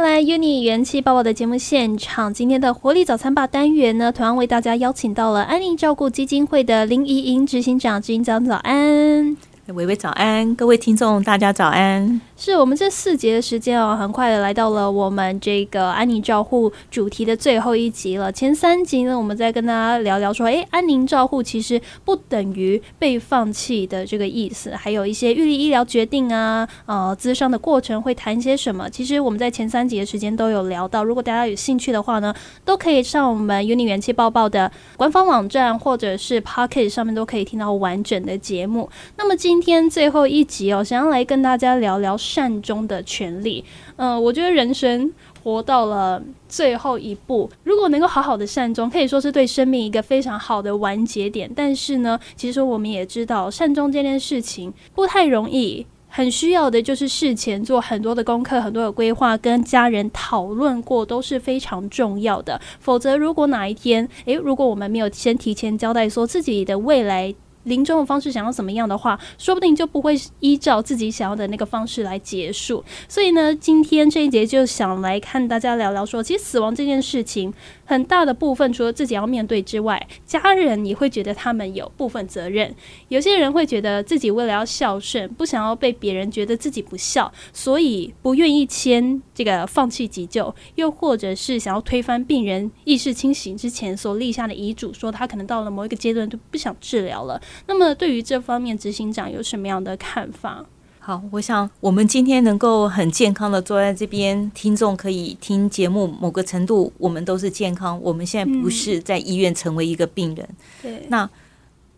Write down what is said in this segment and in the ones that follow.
回来，UNI 元气爆爆的节目现场，今天的活力早餐吧单元呢，同样为大家邀请到了安宁照顾基金会的林怡莹执行长，执行长早安。微微早安，各位听众，大家早安。是我们这四节的时间哦，很快的来到了我们这个安宁照护主题的最后一集了。前三集呢，我们再跟大家聊聊说，诶，安宁照护其实不等于被放弃的这个意思，还有一些预立医疗决定啊，呃，咨商的过程会谈些什么。其实我们在前三集的时间都有聊到，如果大家有兴趣的话呢，都可以上我们 UNI 元气爆爆的官方网站或者是 Pocket 上面都可以听到完整的节目。那么今天最后一集哦，想要来跟大家聊聊。善终的权利，嗯，我觉得人生活到了最后一步，如果能够好好的善终，可以说是对生命一个非常好的完结点。但是呢，其实我们也知道，善终这件事情不太容易，很需要的就是事前做很多的功课、很多的规划，跟家人讨论过都是非常重要的。否则，如果哪一天，诶，如果我们没有先提前交代，说自己的未来。临终的方式想要怎么样的话，说不定就不会依照自己想要的那个方式来结束。所以呢，今天这一节就想来看大家聊聊说，其实死亡这件事情。很大的部分，除了自己要面对之外，家人也会觉得他们有部分责任。有些人会觉得自己为了要孝顺，不想要被别人觉得自己不孝，所以不愿意签这个放弃急救，又或者是想要推翻病人意识清醒之前所立下的遗嘱，说他可能到了某一个阶段就不想治疗了。那么，对于这方面，执行长有什么样的看法？好，我想我们今天能够很健康的坐在这边，听众可以听节目，某个程度我们都是健康。我们现在不是在医院成为一个病人，对。那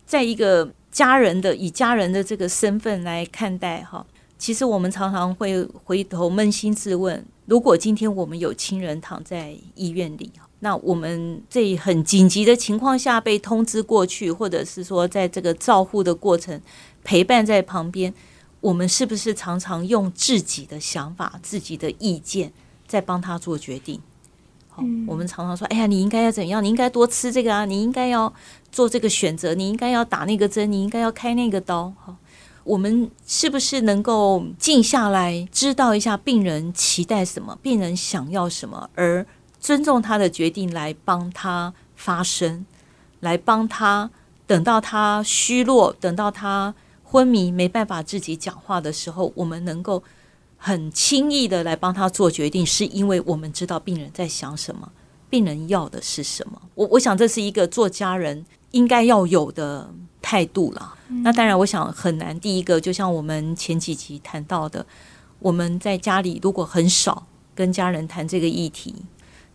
在一个家人的以家人的这个身份来看待哈，其实我们常常会回头扪心自问：如果今天我们有亲人躺在医院里，那我们这很紧急的情况下被通知过去，或者是说在这个照护的过程陪伴在旁边。我们是不是常常用自己的想法、自己的意见在帮他做决定？好，我们常常说：“哎呀，你应该要怎样？你应该多吃这个啊！你应该要做这个选择，你应该要打那个针，你应该要开那个刀。”好，我们是不是能够静下来，知道一下病人期待什么，病人想要什么，而尊重他的决定，来帮他发声，来帮他等到他虚弱，等到他。昏迷没办法自己讲话的时候，我们能够很轻易的来帮他做决定，是因为我们知道病人在想什么，病人要的是什么。我我想这是一个做家人应该要有的态度了。那当然，我想很难。第一个，就像我们前几集谈到的，我们在家里如果很少跟家人谈这个议题，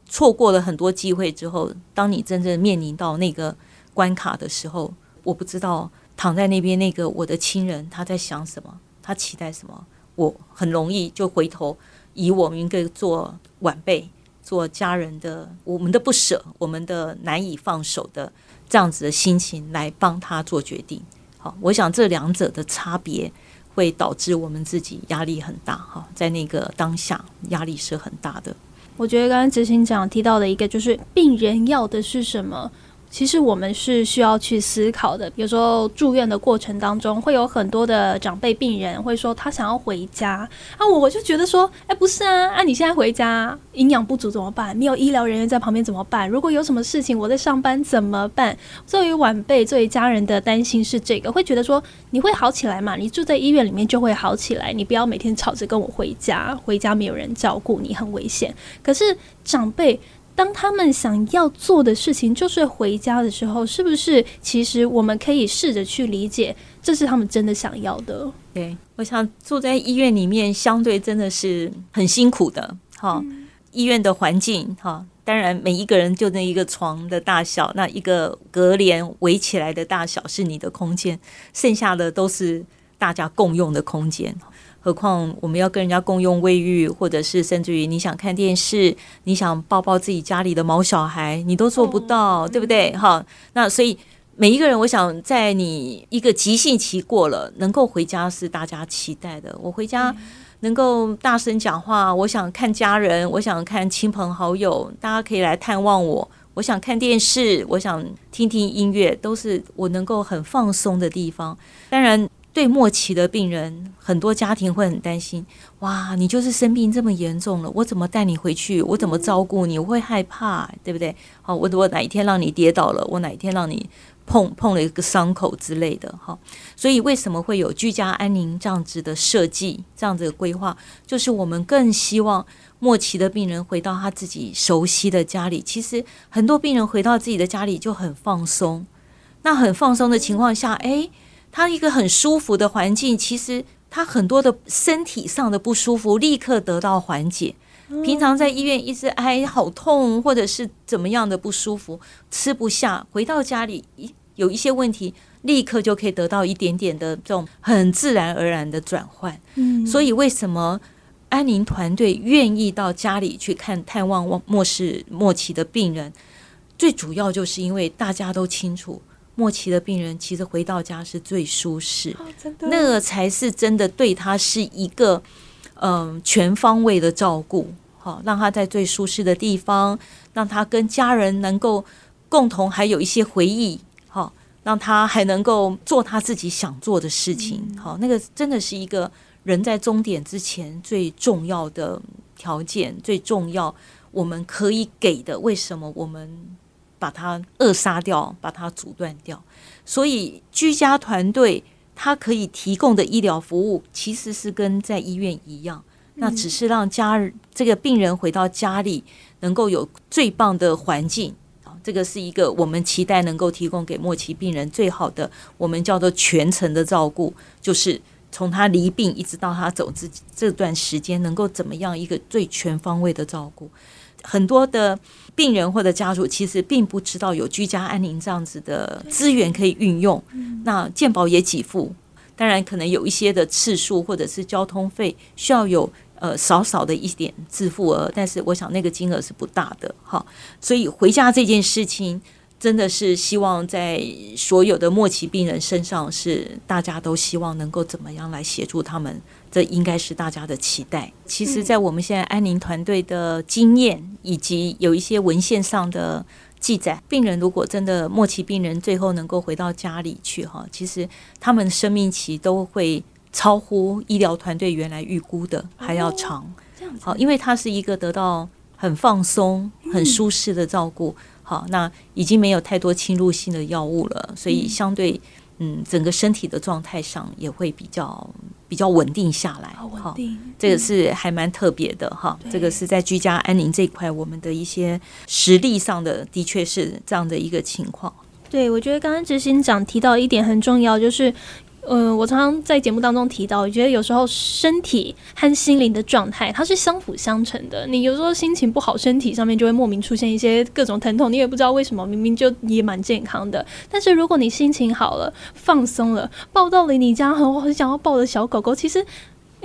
错过了很多机会之后，当你真正面临到那个关卡的时候，我不知道。躺在那边那个我的亲人，他在想什么？他期待什么？我很容易就回头以我们一个做晚辈、做家人的，我们的不舍，我们的难以放手的这样子的心情来帮他做决定。好，我想这两者的差别会导致我们自己压力很大。哈，在那个当下压力是很大的。我觉得刚刚执行长提到的一个就是病人要的是什么？其实我们是需要去思考的。有时候住院的过程当中，会有很多的长辈病人会说他想要回家啊，我我就觉得说，哎，不是啊，啊，你现在回家营养不足怎么办？没有医疗人员在旁边怎么办？如果有什么事情我在上班怎么办？作为晚辈，作为家人的担心是这个，会觉得说你会好起来嘛？你住在医院里面就会好起来，你不要每天吵着跟我回家，回家没有人照顾你很危险。可是长辈。当他们想要做的事情就是回家的时候，是不是其实我们可以试着去理解，这是他们真的想要的？对，我想住在医院里面，相对真的是很辛苦的。哈，医院的环境，哈，当然每一个人就那一个床的大小，那一个隔帘围起来的大小是你的空间，剩下的都是大家共用的空间。何况我们要跟人家共用卫浴，或者是甚至于你想看电视，你想抱抱自己家里的毛小孩，你都做不到，对不对？哈，那所以每一个人，我想在你一个急性期过了，能够回家是大家期待的。我回家能够大声讲话，我想看家人，我想看亲朋好友，大家可以来探望我。我想看电视，我想听听音乐，都是我能够很放松的地方。当然。对末期的病人，很多家庭会很担心。哇，你就是生病这么严重了，我怎么带你回去？我怎么照顾你？我会害怕，对不对？好，我我哪一天让你跌倒了？我哪一天让你碰碰了一个伤口之类的？哈，所以为什么会有居家安宁这样子的设计，这样子的规划？就是我们更希望末期的病人回到他自己熟悉的家里。其实很多病人回到自己的家里就很放松，那很放松的情况下，诶。他一个很舒服的环境，其实他很多的身体上的不舒服立刻得到缓解。平常在医院一直哎好痛，或者是怎么样的不舒服，吃不下，回到家里一有一些问题，立刻就可以得到一点点的这种很自然而然的转换。嗯，所以为什么安宁团队愿意到家里去看探望末世末期的病人，最主要就是因为大家都清楚。末期的病人其实回到家是最舒适，那个才是真的对他是一个嗯全方位的照顾，好让他在最舒适的地方，让他跟家人能够共同还有一些回忆，好让他还能够做他自己想做的事情，好那个真的是一个人在终点之前最重要的条件，最重要我们可以给的。为什么我们？把它扼杀掉，把它阻断掉。所以居家团队它可以提供的医疗服务，其实是跟在医院一样，那只是让家人这个病人回到家里能够有最棒的环境啊。这个是一个我们期待能够提供给末期病人最好的，我们叫做全程的照顾，就是从他离病一直到他走这这段时间，能够怎么样一个最全方位的照顾。很多的病人或者家属其实并不知道有居家安宁这样子的资源可以运用。那健保也给付，当然可能有一些的次数或者是交通费需要有呃少少的一点自付额，但是我想那个金额是不大的哈。所以回家这件事情。真的是希望在所有的末期病人身上，是大家都希望能够怎么样来协助他们，这应该是大家的期待。其实，在我们现在安宁团队的经验以及有一些文献上的记载，病人如果真的末期病人最后能够回到家里去，哈，其实他们生命期都会超乎医疗团队原来预估的还要长。好，因为他是一个得到很放松、很舒适的照顾。好，那已经没有太多侵入性的药物了，所以相对嗯，整个身体的状态上也会比较比较稳定下来。好稳定，这个是还蛮特别的哈。这个是在居家安宁这一块，我们的一些实力上的，的确是这样的一个情况。对，我觉得刚刚执行长提到一点很重要，就是。嗯，我常常在节目当中提到，我觉得有时候身体和心灵的状态它是相辅相成的。你有时候心情不好，身体上面就会莫名出现一些各种疼痛，你也不知道为什么，明明就也蛮健康的。但是如果你心情好了，放松了，抱到了你家很很想要抱的小狗狗，其实。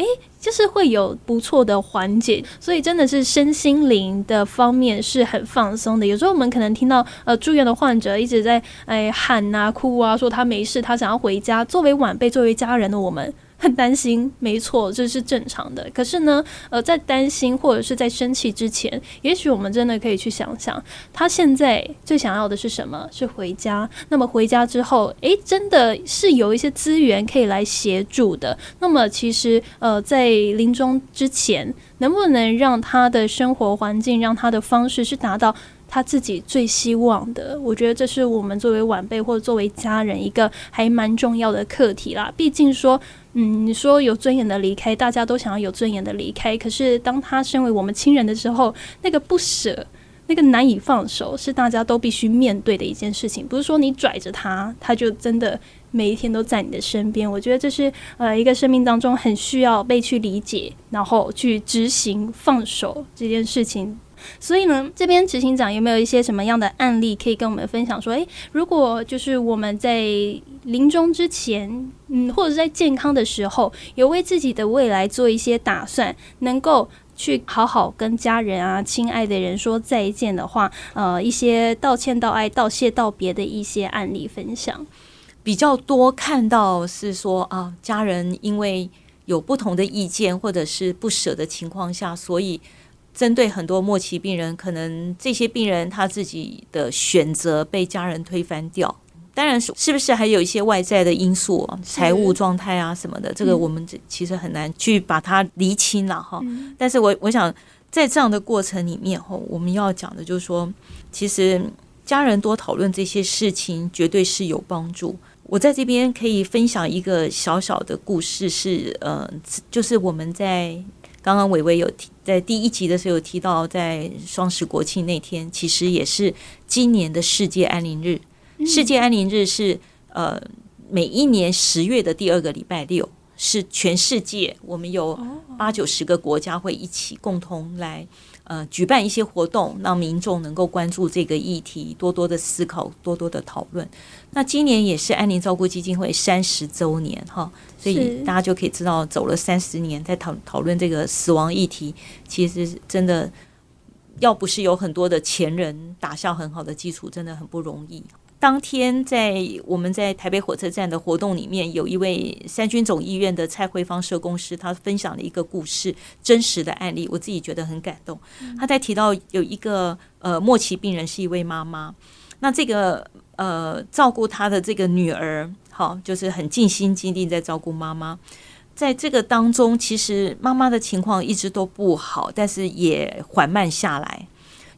诶，就是会有不错的缓解，所以真的是身心灵的方面是很放松的。有时候我们可能听到呃住院的患者一直在哎喊啊哭啊，说他没事，他想要回家。作为晚辈，作为家人的我们。很担心，没错，这是正常的。可是呢，呃，在担心或者是在生气之前，也许我们真的可以去想想，他现在最想要的是什么？是回家。那么回家之后，诶，真的是有一些资源可以来协助的。那么其实，呃，在临终之前，能不能让他的生活环境，让他的方式是达到？他自己最希望的，我觉得这是我们作为晚辈或者作为家人一个还蛮重要的课题啦。毕竟说，嗯，你说有尊严的离开，大家都想要有尊严的离开。可是当他身为我们亲人的时候，那个不舍，那个难以放手，是大家都必须面对的一件事情。不是说你拽着他，他就真的每一天都在你的身边。我觉得这是呃一个生命当中很需要被去理解，然后去执行放手这件事情。所以呢，这边执行长有没有一些什么样的案例可以跟我们分享？说，诶，如果就是我们在临终之前，嗯，或者在健康的时候，有为自己的未来做一些打算，能够去好好跟家人啊、亲爱的人说再见的话，呃，一些道歉、道爱、道谢、道别的一些案例分享，比较多看到是说啊，家人因为有不同的意见或者是不舍的情况下，所以。针对很多末期病人，可能这些病人他自己的选择被家人推翻掉，当然是是不是还有一些外在的因素，财务状态啊什么的，这个我们其实很难去把它厘清了哈。但是我我想在这样的过程里面哈，我们要讲的就是说，其实家人多讨论这些事情，绝对是有帮助。我在这边可以分享一个小小的故事，是呃，就是我们在刚刚伟伟有提在第一集的时候有提到，在双十国庆那天，其实也是今年的世界安宁日。世界安宁日是呃每一年十月的第二个礼拜六，是全世界我们有八九十个国家会一起共同来。呃，举办一些活动，让民众能够关注这个议题，多多的思考，多多的讨论。那今年也是安宁照顾基金会三十周年哈，所以大家就可以知道，走了三十年，在讨讨论这个死亡议题，其实真的要不是有很多的前人打下很好的基础，真的很不容易。当天在我们在台北火车站的活动里面，有一位三军总医院的蔡慧芳社工师，他分享了一个故事，真实的案例，我自己觉得很感动。他在提到有一个呃末期病人是一位妈妈，那这个呃照顾她的这个女儿，好，就是很尽心尽力在照顾妈妈。在这个当中，其实妈妈的情况一直都不好，但是也缓慢下来。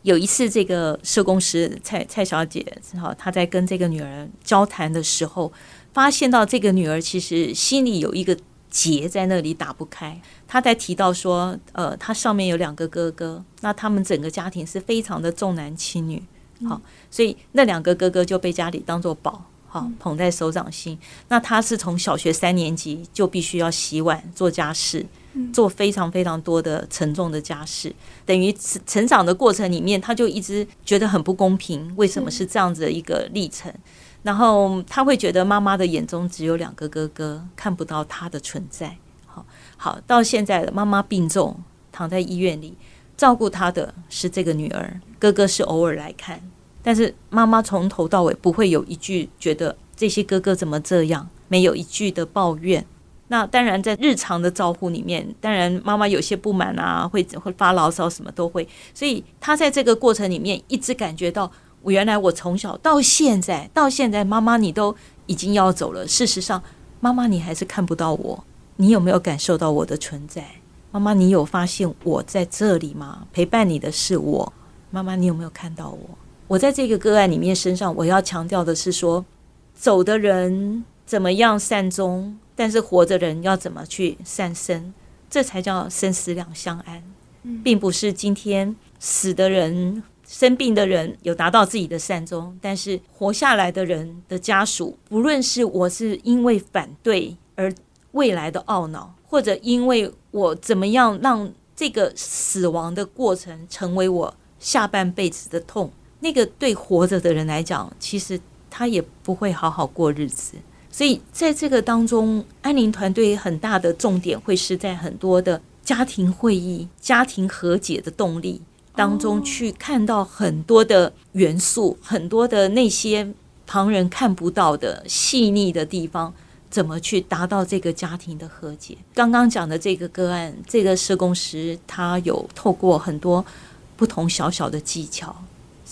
有一次，这个社工师蔡蔡小姐，哈，她在跟这个女儿交谈的时候，发现到这个女儿其实心里有一个结在那里打不开。她在提到说，呃，她上面有两个哥哥，那他们整个家庭是非常的重男轻女，好，所以那两个哥哥就被家里当做宝，好捧在手掌心。那他是从小学三年级就必须要洗碗做家事。做非常非常多的沉重的家事，等于成长的过程里面，他就一直觉得很不公平。为什么是这样子的一个历程？然后他会觉得妈妈的眼中只有两个哥哥，看不到他的存在。好，好，到现在了，妈妈病重，躺在医院里，照顾他的是这个女儿，哥哥是偶尔来看，但是妈妈从头到尾不会有一句觉得这些哥哥怎么这样，没有一句的抱怨。那当然，在日常的照顾里面，当然妈妈有些不满啊，会会发牢骚，什么都会。所以他在这个过程里面，一直感觉到，我原来我从小到现在，到现在，妈妈你都已经要走了。事实上，妈妈你还是看不到我，你有没有感受到我的存在？妈妈，你有发现我在这里吗？陪伴你的是我，妈妈，你有没有看到我？我在这个个案里面身上，我要强调的是说，走的人怎么样善终。但是活着人要怎么去善生，这才叫生死两相安，并不是今天死的人、生病的人有达到自己的善终，但是活下来的人的家属，不论是我是因为反对而未来的懊恼，或者因为我怎么样让这个死亡的过程成为我下半辈子的痛，那个对活着的人来讲，其实他也不会好好过日子。所以在这个当中，安宁团队很大的重点会是在很多的家庭会议、家庭和解的动力当中去看到很多的元素，很多的那些旁人看不到的细腻的地方，怎么去达到这个家庭的和解？刚刚讲的这个个案，这个社工师他有透过很多不同小小的技巧，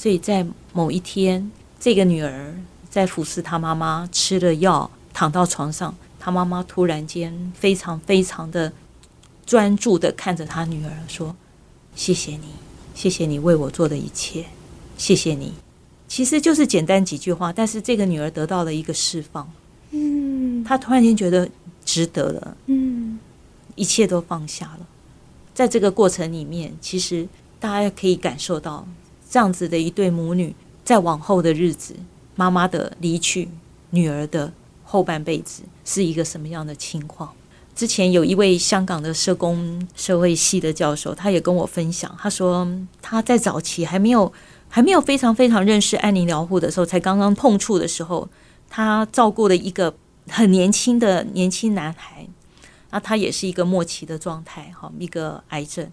所以在某一天，这个女儿。在服侍她妈妈吃了药，躺到床上，她妈妈突然间非常非常的专注的看着她女儿说：“谢谢你，谢谢你为我做的一切，谢谢你。”其实就是简单几句话，但是这个女儿得到了一个释放。嗯，她突然间觉得值得了。嗯，一切都放下了。在这个过程里面，其实大家可以感受到这样子的一对母女，在往后的日子。妈妈的离去，女儿的后半辈子是一个什么样的情况？之前有一位香港的社工社会系的教授，他也跟我分享，他说他在早期还没有还没有非常非常认识安宁疗护的时候，才刚刚碰触的时候，他照顾了一个很年轻的年轻男孩，那他也是一个末期的状态，哈，一个癌症。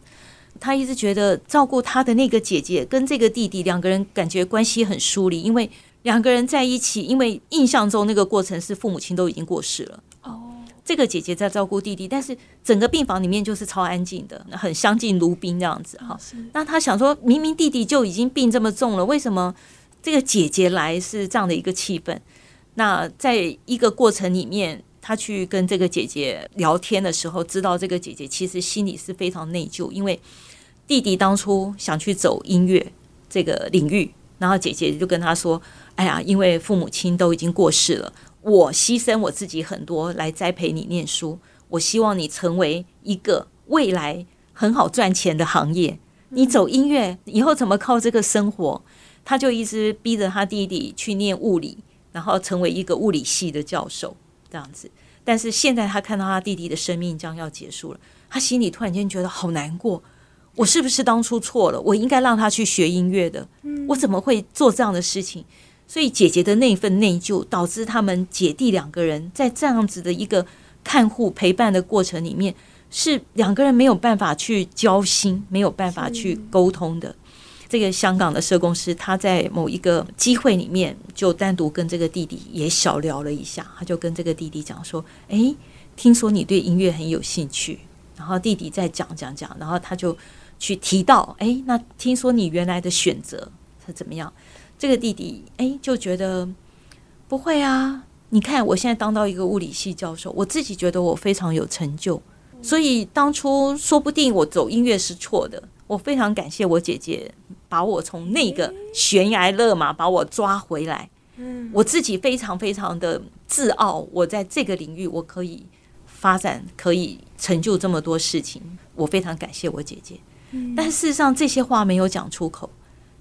他一直觉得照顾他的那个姐姐跟这个弟弟两个人感觉关系很疏离，因为。两个人在一起，因为印象中那个过程是父母亲都已经过世了。哦，这个姐姐在照顾弟弟，但是整个病房里面就是超安静的，很相敬如宾这样子哈。那他想说，明明弟弟就已经病这么重了，为什么这个姐姐来是这样的一个气氛？那在一个过程里面，他去跟这个姐姐聊天的时候，知道这个姐姐其实心里是非常内疚，因为弟弟当初想去走音乐这个领域，然后姐姐就跟他说：“哎呀，因为父母亲都已经过世了，我牺牲我自己很多来栽培你念书，我希望你成为一个未来很好赚钱的行业。你走音乐以后怎么靠这个生活？”他就一直逼着他弟弟去念物理。然后成为一个物理系的教授，这样子。但是现在他看到他弟弟的生命将要结束了，他心里突然间觉得好难过。我是不是当初错了？我应该让他去学音乐的。我怎么会做这样的事情？所以姐姐的那份内疚，导致他们姐弟两个人在这样子的一个看护陪伴的过程里面，是两个人没有办法去交心，没有办法去沟通的。这个香港的社工师，他在某一个机会里面，就单独跟这个弟弟也小聊了一下。他就跟这个弟弟讲说：“诶，听说你对音乐很有兴趣。”然后弟弟在讲讲讲，然后他就去提到：“诶，那听说你原来的选择是怎么样？”这个弟弟诶就觉得不会啊。你看我现在当到一个物理系教授，我自己觉得我非常有成就，所以当初说不定我走音乐是错的。我非常感谢我姐姐把我从那个悬崖勒马把我抓回来。嗯，我自己非常非常的自傲，我在这个领域我可以发展，可以成就这么多事情。我非常感谢我姐姐。嗯，但事实上这些话没有讲出口，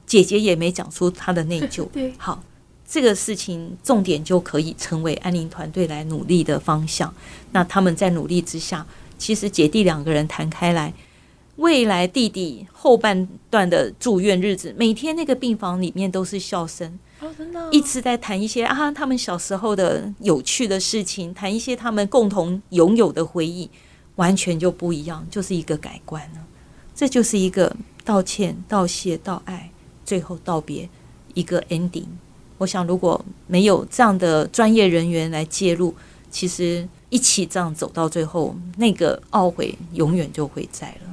姐姐也没讲出她的内疚。对，好，这个事情重点就可以成为安宁团队来努力的方向。那他们在努力之下，其实姐弟两个人谈开来。未来弟弟后半段的住院日子，每天那个病房里面都是笑声，哦，真的，一直在谈一些啊，他们小时候的有趣的事情，谈一些他们共同拥有的回忆，完全就不一样，就是一个改观了。这就是一个道歉、道谢、道爱，最后道别一个 ending。我想，如果没有这样的专业人员来介入，其实一起这样走到最后，那个懊悔永远就会在了。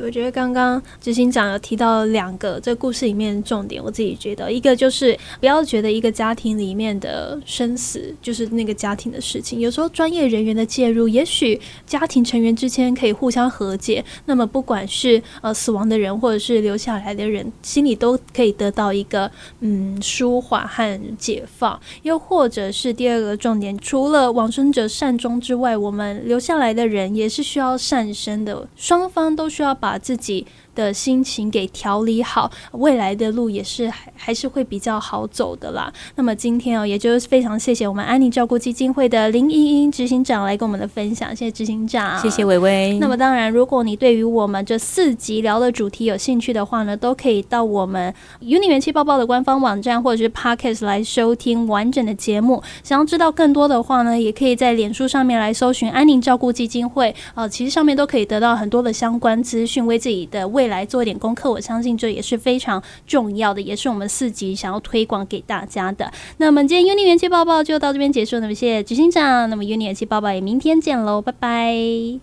我觉得刚刚执行长有提到两个这故事里面的重点，我自己觉得一个就是不要觉得一个家庭里面的生死就是那个家庭的事情，有时候专业人员的介入，也许家庭成员之间可以互相和解，那么不管是呃死亡的人或者是留下来的人，心里都可以得到一个嗯舒缓和解放。又或者是第二个重点，除了往生者善终之外，我们留下来的人也是需要善生的，双方都需要。把自己。的心情给调理好，未来的路也是还还是会比较好走的啦。那么今天哦，也就是非常谢谢我们安宁照顾基金会的林茵茵执行长来跟我们的分享，谢谢执行长，谢谢伟伟。那么当然，如果你对于我们这四集聊的主题有兴趣的话呢，都可以到我们 Uni 元气包包的官方网站或者是 Podcast 来收听完整的节目。想要知道更多的话呢，也可以在脸书上面来搜寻安宁照顾基金会啊，其实上面都可以得到很多的相关资讯，为自己的未未来做一点功课，我相信这也是非常重要的，也是我们四级想要推广给大家的。那么今天 Uni 元气报报就到这边结束，那么谢谢执行长，那么 Uni 元气报报也明天见喽，拜拜。